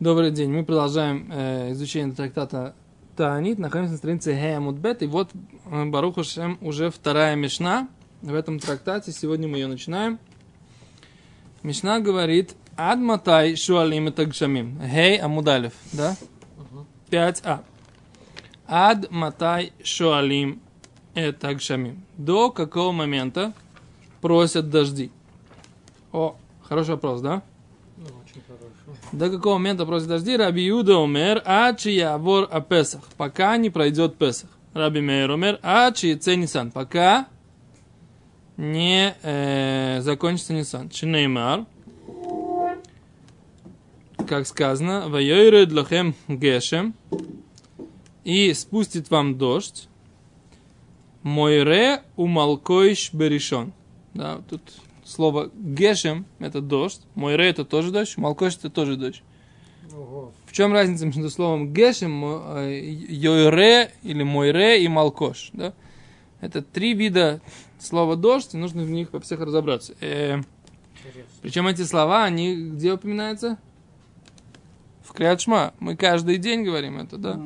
Добрый день. Мы продолжаем э, изучение трактата Таанит. Находимся на странице Хеямудбет. И вот э, Баруха Шем уже вторая Мишна в этом трактате. Сегодня мы ее начинаем. Мишна говорит Ад Матай Шуалим и Тагшамим. Хей Амудалев. Да? 5а. Ад Матай Шуалим Тагшамим. До какого момента просят дожди? О, хороший вопрос, да? До какого момента просит дожди? Раби Юда умер, а чья вор о Песах, пока не пройдет Песах. Раби Мейр умер, а чьи Нисан, пока не э, закончится Нисан. Чинеймар, как сказано, Вайойры длохем гешем, и спустит вам дождь, Мойре умалкоиш беришон. Да, тут слово гешем – это дождь, мойре – это тоже дождь, малкош – это тоже дождь. Ого. В чем разница между словом гешем, э, йойре или мойре и малкош? Да? Это три вида слова дождь, и нужно в них во всех разобраться. Э, причем эти слова, они где упоминаются? В Криадшма. Мы каждый день говорим это, да?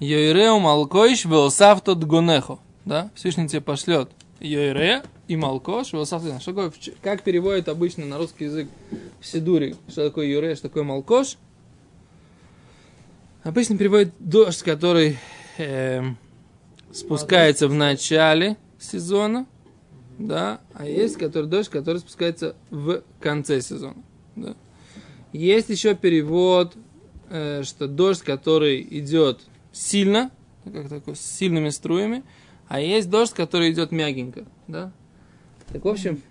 Йойреу малкоиш веосав тот гонехо. Да? Всевышний тебе пошлет Йойре и Малкош, что такое, как переводят обычно на русский язык в Сидуре, что такое Юре, что такое Малкош. Обычно переводят дождь, который э, спускается в начале сезона, да, а есть который дождь, который спускается в конце сезона. Да. Есть еще перевод, э, что дождь, который идет сильно, как такой, с сильными струями, а есть дождь, который идет мягенько, да. Так, в общем,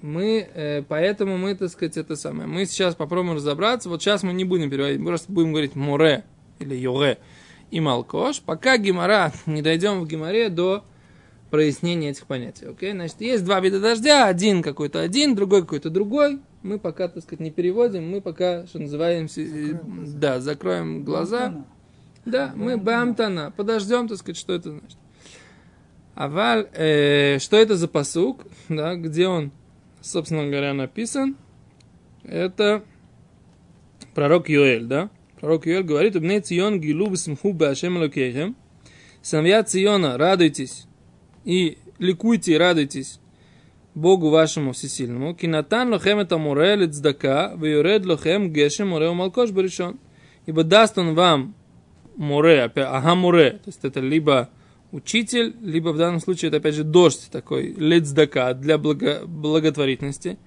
мы, э, поэтому мы, так сказать, это самое. Мы сейчас попробуем разобраться. Вот сейчас мы не будем переводить, мы просто будем говорить море или йоре и малкош, пока гемора не дойдем в геморе до прояснения этих понятий. Окей? Значит, есть два вида дождя, один какой-то один, другой какой-то другой. Мы пока, так сказать, не переводим, мы пока, что называемся, закроем да, закроем глаза. Бамтана. Да, мы бамтана. Подождем, так сказать, что это значит. Аваль, э, что это за посук, да, где он, собственно говоря, написан? Это пророк Юэль, да? Пророк Юэль говорит, «Убней Цион гилу бисмху башем лакехем». Сыновья Циона, радуйтесь и ликуйте и радуйтесь Богу вашему всесильному. Кинатан лохем это море лецдака, вюред лохем гешем море малкош баришон. Ибо даст он вам опять, ага море, то есть это либо учитель, либо в данном случае это опять же дождь такой, лецдака, для благо, благотворительности.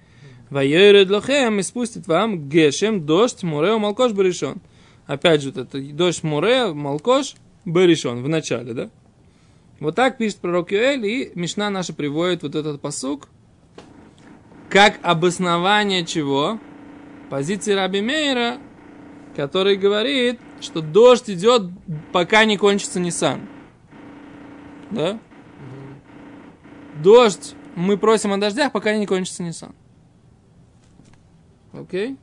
Вайеред лохем и спустит вам гешем, дождь, море, малкош, баришон. Опять же, это дождь, море, малкош, баришон, в начале, да? Вот так пишет пророк Юэль, и Мишна наша приводит вот этот посук, как обоснование чего? Позиции Раби Мейра, который говорит, что дождь идет, пока не кончится Нисан да? Дождь, мы просим о дождях, пока не кончится Нисан. Окей?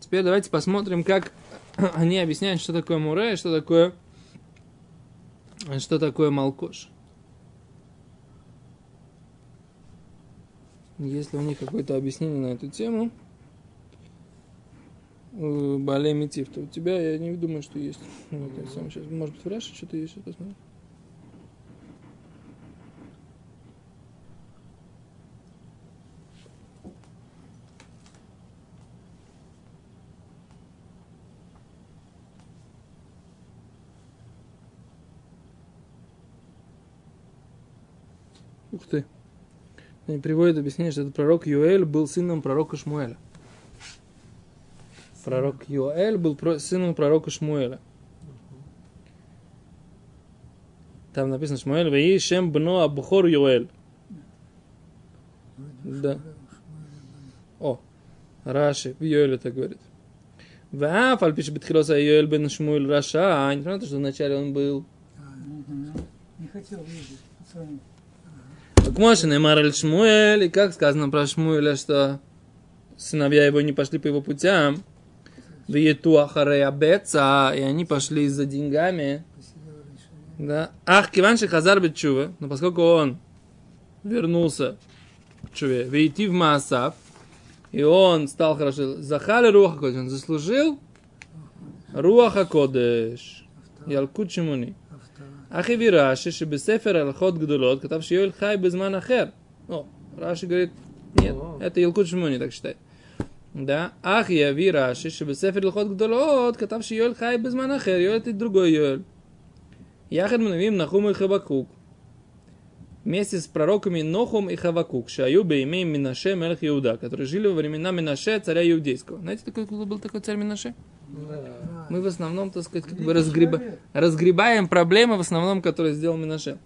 Теперь давайте посмотрим, как они объясняют, что такое муре, что такое, что такое малкош. Если у них какое-то объяснение на эту тему, Балей Митив, то у тебя, я не думаю, что есть. Вот, я сам сейчас, может быть, в Раше что-то есть, что-то смотрю. Ух ты. Они приводят объяснение, что этот пророк Юэль был сыном пророка Шмуэля. Пророк Юэль был сыном пророка Шмуэля. Там написано Шмуэль, «Ваи шем бно абухор Юэль». Да. О, Раши, в Юэле так говорит. Ваф, пишет Бетхилоса Юэль бен Шмуэль Раша. А, не понятно, что вначале он был... Не хотел видеть, пацаны. Неймар Шмуэль, и как сказано про Шмуэля, что сыновья его не пошли по его путям, в Етуахареабеца, и они пошли за деньгами. Да. Ах, Киван Хазар Бетчува, но поскольку он вернулся к Чуве, вейти в Маасав, и он стал хорошо. Захали Руаха Кодеш, он заслужил Руаха Кодеш. Ялкут Шимуни. Ахи Вираши, Шибесефер Алхот Гдулот, Катав Шиоэль Хай Безман Ахер. О, Раши говорит, нет, это илкут Шимуни, так считает да, ах я ви Раши, шебесефер лхот гдолот, катав шиёль хай без манахер, йоль это другой йоль. Яхед мнавим Нахум и Хабакук. Вместе с пророками Нохом и Хавакук, Шаю Беймей Минаше Мелх Иуда, которые жили во времена Минаше, царя Иудейского. Знаете, такой, был такой царь Минаше? Да. Мы в основном, так сказать, как бы разгреба... разгребаем проблемы, в основном, которые сделал Минаше.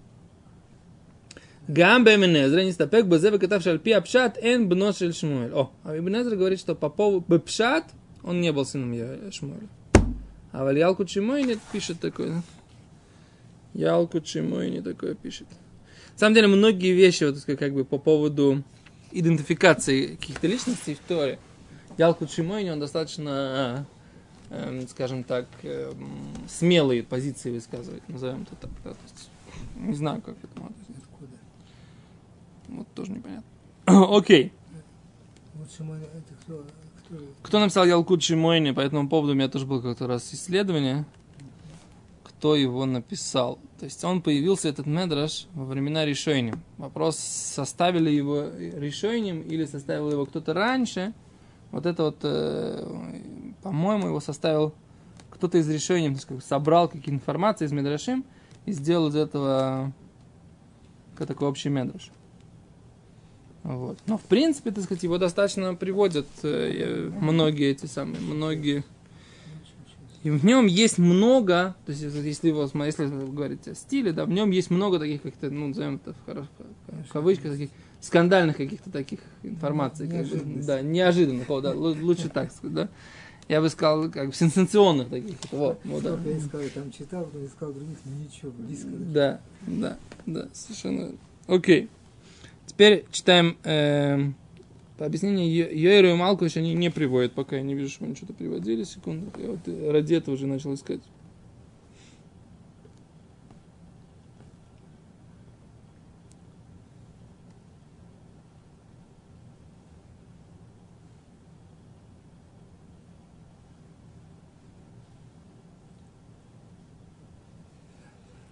Гам Беменезра, не стапек, Базева, катавший Альпи Апшат, Эн Бношель Шмуэль. О, а Бенезра говорит, что по поводу Бепшат, он не был сыном Шмуэля. А Вальялку Чимой нет, пишет такое. Ялку Чимой не такое пишет. На самом деле, многие вещи, вот, как бы по поводу идентификации каких-то личностей в Торе, Ялку Чимойни, он достаточно, эм, скажем так, эм, смелые позиции высказывает, назовем это так. да, то есть, не знаю, как это можно? Вот тоже непонятно. Окей. Кто, написал Ялкут Шимойни? По этому поводу у меня тоже было как-то раз исследование. Кто его написал? То есть он появился, этот медраж, во времена решения. Вопрос, составили его решением или составил его кто-то раньше. Вот это вот, э, по-моему, его составил кто-то из решений, то есть как бы собрал какие-то информации из медрашим и сделал из этого как такой общий медраж. Вот. Но, в принципе, так сказать, его достаточно приводят э, многие эти самые, многие. И в нем есть много, то есть, если- его, если вы говорите о стиле, да, в нем есть много таких, как-то, ну, назовем это в, кавычках, таких скандальных каких-то таких информаций. как бы, да, неожиданных, да, лу- лучше так сказать, да. Я бы сказал, как бы сенсационных таких. Вот, вот, да. Я искал, там читал, искал других, но ничего, близко. Да, да, да, совершенно. Окей. Теперь читаем эм, по объяснению Йо- Йойру и Малкович они не приводят, пока я не вижу, что они что-то приводили. Секунду. Я вот э, ради этого уже начал искать.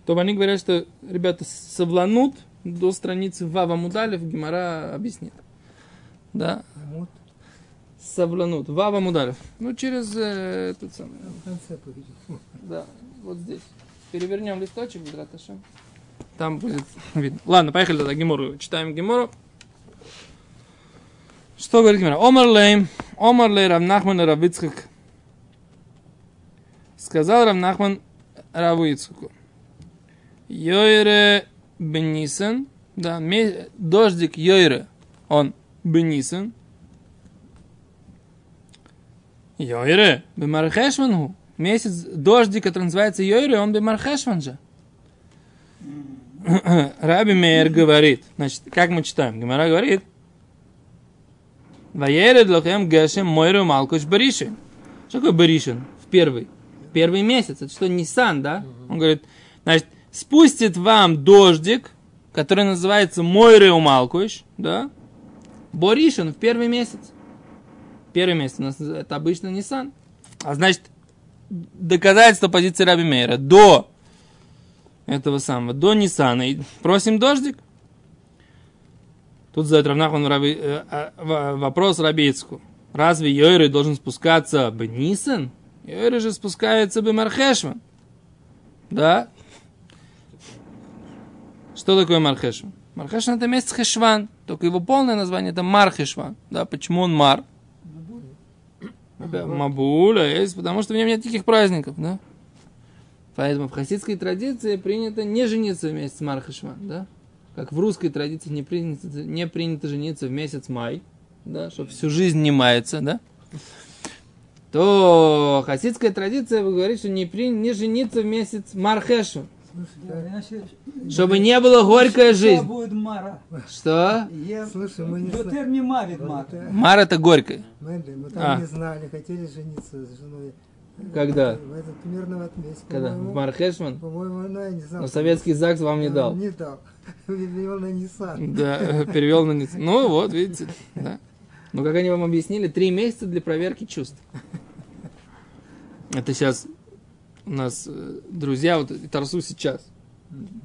То они говорят, что ребята совланут до страницы Вава Мудалев, Гимара объяснит. Да, Вот, совланут. Вава Мудалев. Ну, через э, этот самый. повидел. Да, вот здесь. Перевернем листочек, Бедрат Ашем. Там будет видно. Ладно, поехали тогда Гемору. Читаем Гемору. Что говорит Гемора? Омар лейм, Омар лей Равнахман Равицхак. Сказал Равнахман Раву Ицхаку. Йойре Бенисен, да, дождик Йойре, он Бенисен. Йойре, Бемархешванху. Месяц дождик, который называется Йойре, он Бемархешван же. Раби Мейер говорит, значит, как мы читаем? Гимара говорит, Ваеред лохем гешем мойру малкуш баришин. Что такое баришин? В первый. Первый месяц. Это что, Нисан, да? Он говорит, значит, спустит вам дождик, который называется Мойре Малкуш, да? Боришин в первый месяц. Первый месяц у нас это обычно Нисан. А значит, доказательство позиции Раби Мейра до этого самого, до Нисана. И просим дождик. Тут задает Равнахман Раби, э, э, в- вопрос Рабицку. Разве Йойры должен спускаться бы Нисан? Йойры же спускается бы Мархешван. Да? Что такое Мархешван? Мархешван это месяц Хешван. Только его полное название это Мархешван. Да, почему он Мар? Мабуля есть, потому что в нем нет никаких праздников, да? Поэтому в хасидской традиции принято не жениться в месяц Мархешван, да? Как в русской традиции не принято, не принято жениться в месяц май, да, чтобы всю жизнь не мается, да? То хасидская традиция говорит, что не, при, не жениться в месяц Мархешван, чтобы не было горькая жизнь. будет Мара. Что? Я Слушай, мы не знаем. термі мавід мати. Это- горькая. Мы там А. не знали, хотели жениться с женой. Когда? В этот примерно в этом месяце. Когда? В По-моему, Мархешван? по-моему, она, я не знаю. Но советский ЗАГС вам не дал. Не дал. Перевел на Nissan. Да, э, перевел на Ниццу. Ну вот, видите, да. Ну, как они вам объяснили, три месяца для проверки чувств. Это сейчас у нас э, друзья, вот Тарсу сейчас,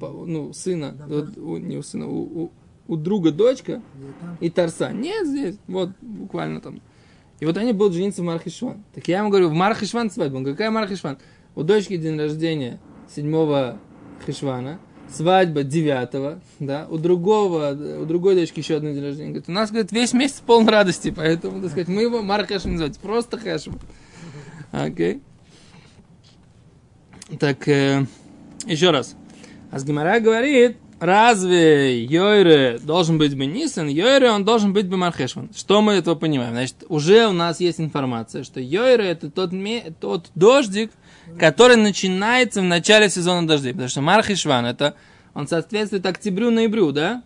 ну, сына, Да, вот у- не у сына, у, у- у друга дочка и Тарса. Нет, здесь, вот, буквально там. И вот они будут жениться в Мархишван. Так я ему говорю, в Мархишван свадьба. Он говорит, какая Мархишван? У дочки день рождения 7 Хишвана, свадьба 9, да, у другого, у другой дочки еще одно день рождения. Говорит, у нас, говорит, весь месяц полон радости, поэтому, так сказать, мы его Марк Хэшем называем, просто Хэшем. Окей. Так, э, еще раз. Асгимара говорит, разве Йойре должен быть Бенисан? Йойре он должен быть Бемархешван. Что мы этого понимаем? Значит, уже у нас есть информация, что Йойре это тот, ме- тот дождик, который начинается в начале сезона дождей. Потому что Мархешван это, он соответствует октябрю-ноябрю, да?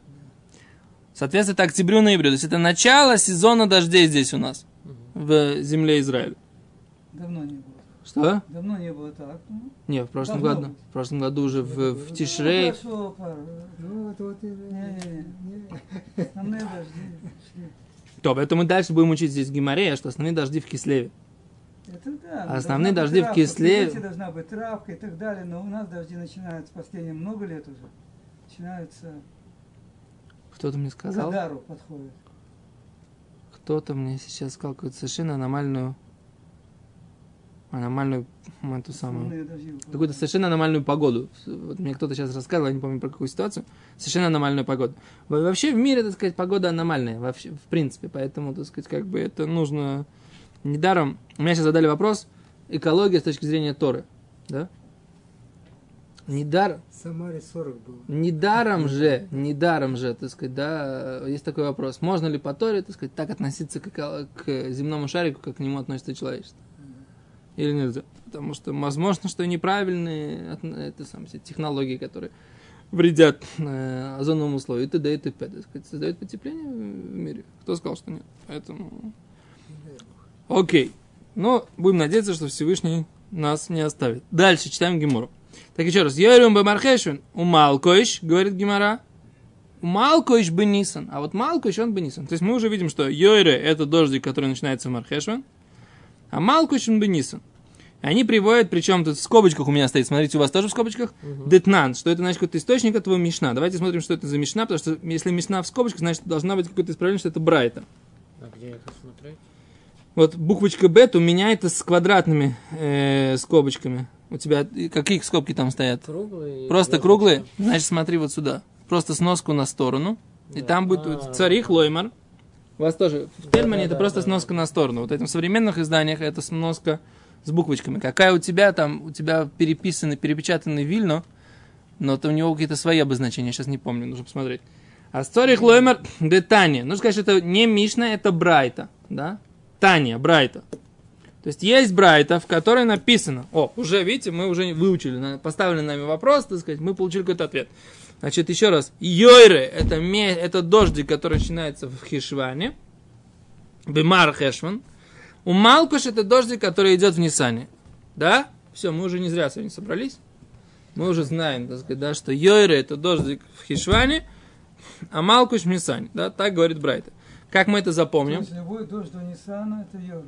Соответствует октябрю-ноябрю. То есть это начало сезона дождей здесь у нас, в земле Израиля. Давно не было. Что? Давно не было так. Ну, Не, в прошлом Должно году. быть. В прошлом году уже в, в Тишрей. Ну, это вот и... Не. Основные дожди шли. То, это мы дальше будем учить здесь в Гимаре, что основные дожди в Кислеве. Это да. А основные дожди в травка. Кисле- Прикрытие должна быть травка и так далее. Но у нас дожди начинаются последние много лет уже. Начинаются Кто-то мне к сказал, Адару подходят. кто-то мне сейчас сказал какую-то совершенно аномальную, аномальную, эту самую, какую-то совершенно аномальную погоду. Вот мне кто-то сейчас рассказывал, я не помню про какую ситуацию, совершенно аномальную погоду. Во- Вообще в мире, так сказать, погода аномальная, вообще, в принципе, поэтому, так сказать, как бы это нужно недаром. У меня сейчас задали вопрос, экология с точки зрения Торы, да? Недаром, В Самаре 40 было. Недаром же, недаром же, так сказать, да, есть такой вопрос. Можно ли по Торе, так сказать, так относиться к, к земному шарику, как к нему относится человечество? Или нельзя? Потому что, возможно, что неправильные это, сам, технологии, которые вредят э, озоновому слою, и т.д. и т.п. Создают потепление в мире. Кто сказал, что нет? Поэтому... Окей. Но будем надеяться, что Всевышний нас не оставит. Дальше читаем Гемору. Так еще раз. Йорим бемархешвин. У Малкоиш, говорит Гемора. У Малкоиш бы Нисан. А вот Малкоиш, он бы Нисан. То есть мы уже видим, что Йойре это дождик, который начинается в Мархешвин. А Малкоиш он бы Нисан. И Они приводят, причем тут в скобочках у меня стоит, смотрите, у вас тоже в скобочках, детнан, что это значит какой-то источник этого Мишна. Давайте смотрим, что это за Мишна, потому что если Мишна в скобочках, значит должна быть какое-то исправление, что это Брайта. А где это смотреть? Вот буквочка Б у меня это с квадратными э, скобочками. У тебя и какие скобки там стоят? Круглые? Просто круглые? Значит, смотри вот сюда. Просто сноску на сторону. И Да. там будет А. вот царих лоймар. У вас тоже в Да, Тельмане да, это да, просто да. сноска на сторону. Вот в современных изданиях это сноска с буквочками. Какая у тебя там, у тебя переписанный, перепечатанный Вильно, но там у него какие-то свои обозначения, сейчас не помню, нужно посмотреть. А царих лоймар де Таня. Нужно сказать, что это не Мишна, это Брайта. Да? Таня, Брайта. То есть есть Брайта, в которой написано, о, уже, видите, мы уже выучили, поставили нами вопрос, так сказать, мы получили какой-то ответ. Значит, еще раз, Йойре, это, это дождик, который начинается в Хишване, Бемар Хешван. У Малкуш это дождик, который идет в Нисане. Да? Все, мы уже не зря сегодня собрались. Мы уже знаем, так сказать, да, что Йойре это дождик в Хишване, а Малкуш в Нисане. Да, так говорит Брайта. Как мы это То запомним? есть любой дождь до Ниссана это Йор.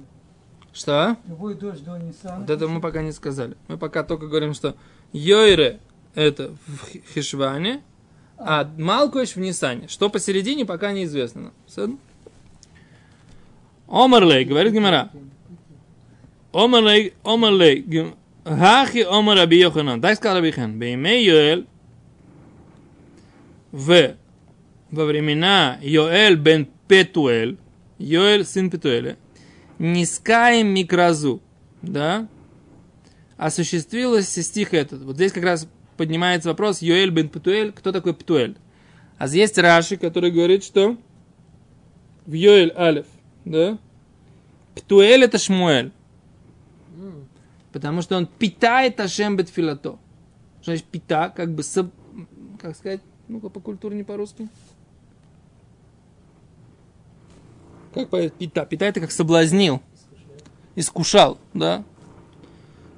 Что? Любой дождь до Ниссана. Вот это мы пока не сказали. Мы пока только говорим, что Йойре это в Хи- Хишване, а Малкуш в Нисане. Что посередине, пока неизвестно. нам. Всё? Омарлей, говорит Гимара. Омарлей, Гим- Хахи Омар Раби Йоханан. Так сказал Раби Хан. Беймей Йоэль в во времена Йоэль бен Петуэль, Йоэль сын Петуэля, Нискаем микразу, да, осуществился стих этот. Вот здесь как раз поднимается вопрос Йоэль бен Петуэль, кто такой Петуэль? А есть Раши, который говорит, что в Йоэль Алиф, да, Петуэль это Шмуэль, потому что он питает Ашем Бетфилато. Что значит пита, как бы, соб- как сказать, ну-ка по культурне по-русски. Как по пита? Пита это как соблазнил. Искушал, да?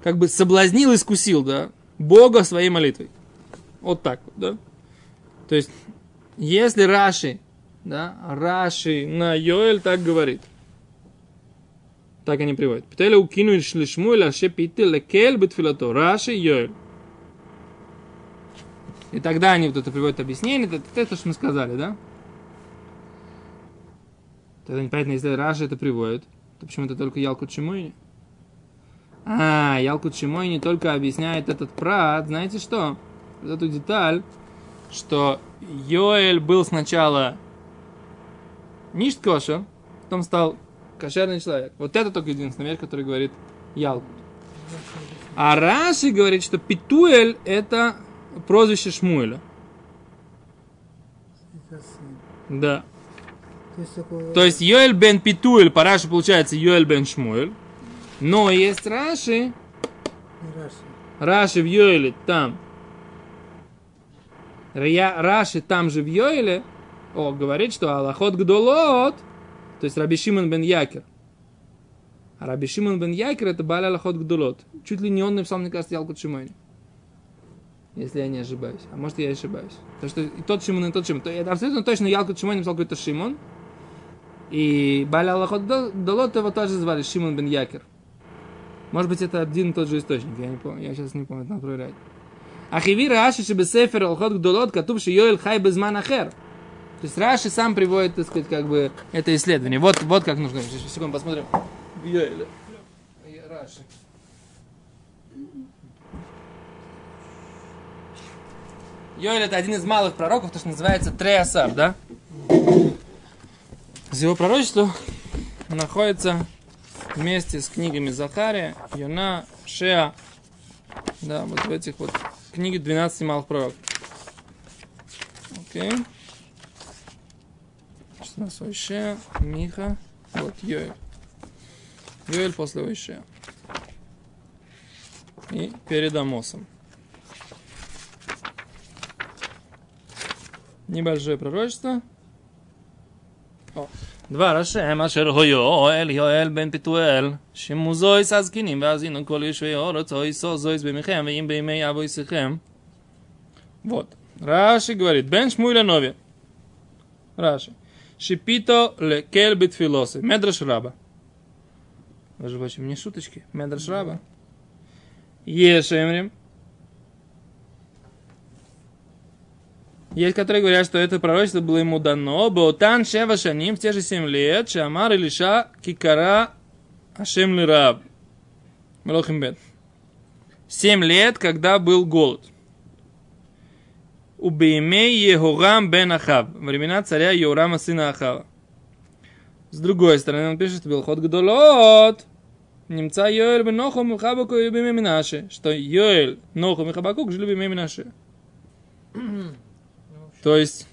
Как бы соблазнил, искусил, да? Бога своей молитвой. Вот так вот, да? То есть, если Раши, да, Раши на Йоэль так говорит. Так они приводят. Птеля укину шлишмуэль аше пите лекель битфилато. Раши Йоэль. И тогда они вот это приводят объяснение, это, это, это что мы сказали, да? Тогда непонятно, если Раши это приводит, то почему это только Ялкут Шимойни? А, Ялкут Шимойни только объясняет этот прат, знаете что? Вот эту деталь, что Йоэль был сначала ништ кошер, потом стал кошерный человек. Вот это только единственная вещь, который говорит Ялкут. А Раши говорит, что Питуэль это прозвище Шмуэля. Да. То есть такое... Йоэль бен Питуэль, по Раши получается Йоэль бен Шмуэль. Но есть Раши, Раши. Раши в Йоэле там. Раши там же в Йоэле, о, говорит, что Аллахот Гдолот, то есть Раби Шимон бен Якер. А Раби Шимон бен Якер это Баля Аллахот Гдолот. Чуть ли не он написал, мне кажется, Ялкут Шимони. Если я не ошибаюсь. А может, я ошибаюсь. Потому что и тот Шимон, и тот Шимон. То это абсолютно точно Ялкут Шимони написал какой-то Шимон. И Баля Аллахот Гдолот его тоже звали Шимон бен Якер. Может быть, это один и тот же источник. Я не помню. Я сейчас не помню, надо проверять. Ахиви Раши Шебесефер Алхот Гдолот Катуб Йоэль Хай Безман Ахер. То есть Раши сам приводит, так сказать, как бы это исследование. Вот, вот как нужно. Сейчас, секунду, посмотрим. Йоэле. Раши. Йоэль это один из малых пророков, то, что называется Треасар, да? Из его пророчества находится вместе с книгами Захария, Йона, Шеа, да, вот в этих вот книге 12 малых пророков. Окей. Что у нас Ойшея, Миха, вот Йоэль. Йоэль после Ойшея. И перед Амосом. Небольшое пророчество. О. דבר השם אשר הו יואל יואל בן פתואל שמוזויס הזקנים והזינו כל יושבי אורץ או יסו זויס במכם ואם בימי אבויסיכם Вот. Раши говорит, Бен Шмуиля Нови. Раши. Шипито лекель битфилосы. Медраш раба. Даже прочим, не шуточки. Медраш раба. Ешемрим. Есть, которые говорят, что это пророчество было ему дано. Баотан Шева Шаним в те же семь лет. Шамар Илиша Кикара Ашем Лираб. Мелохим Бет. Семь лет, когда был голод. Убеймей Егорам бен Ахав. Времена царя Еурама сына Ахава. С другой стороны, он пишет, был ход Гдолот. Немца Йоэль бен Нохум и Хабаку и Бимей Минаше. Что Йоэль, Нохум и Хабакук жили Бимей Минаше. То есть,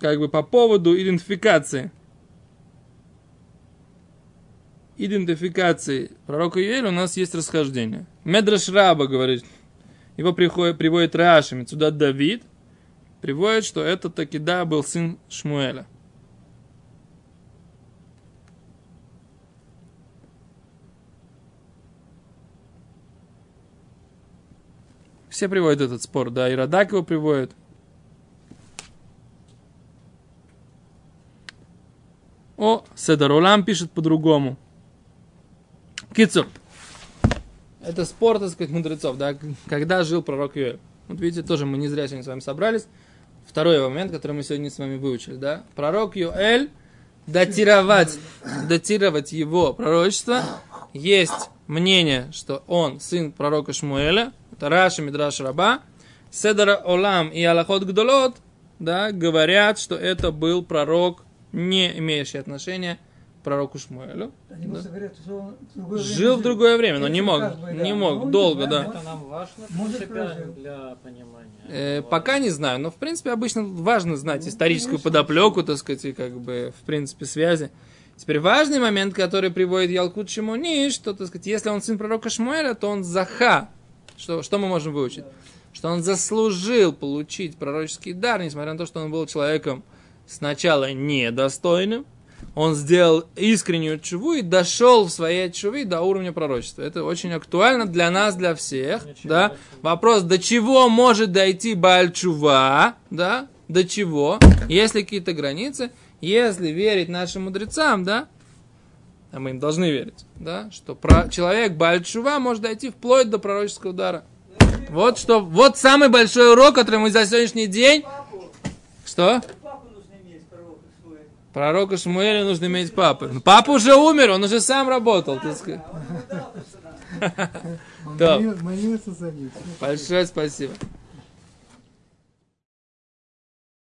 как бы по поводу идентификации. Идентификации пророка Юэля у нас есть расхождение. Медраш Раба говорит, его приходит, приводит Рашами, сюда Давид, приводит, что это таки да был сын Шмуэля. Все приводят этот спор, да, и Радак его приводит. О, Седарулам пишет по-другому. Кицур. Это спор, так сказать, мудрецов, да, когда жил пророк Юэль. Вот видите, тоже мы не зря сегодня с вами собрались. Второй момент, который мы сегодня с вами выучили, да. Пророк Юэль, датировать, датировать его пророчество, есть мнение, что он сын пророка Шмуэля, это Раша Мидраш Раба, Седара Олам и Аллахот Гдолот, да, говорят, что это был пророк не имеющий отношения пророку Шмуэлю. Они Да. говорят, что он в Жил в другое время, но не мог, бы, да. не Ну, мог, не долго, да. Это нам важно Может, для понимания. Э, Вот. пока не знаю, но в принципе обычно важно знать Ну, историческую конечно. подоплеку, так сказать, и как бы в принципе связи. Теперь важный момент, который приводит Ялкут Шимони, что, так сказать, если он сын пророка Шмуэля, то он заха. Что, что мы можем выучить? Что он заслужил получить пророческий дар, несмотря на то, что он был человеком сначала недостойным, он сделал искреннюю чуву и дошел в своей чуве до уровня пророчества. Это очень актуально для нас, для всех. Ничего Да? Вопрос, до чего может дойти Бааль Чува, да? до чего, есть ли какие-то границы, если верить нашим мудрецам, да, а мы им должны верить, да, что про, человек Бальчува может дойти вплоть до пророческого удара. Вот что, вот самый большой урок, который мы за сегодняшний день... Что? Папу нужно иметь, пророка свой. Пророка Шмуэля нужно иметь папы. Ну, Папа уже умер, он уже сам работал. за них. Большое спасибо.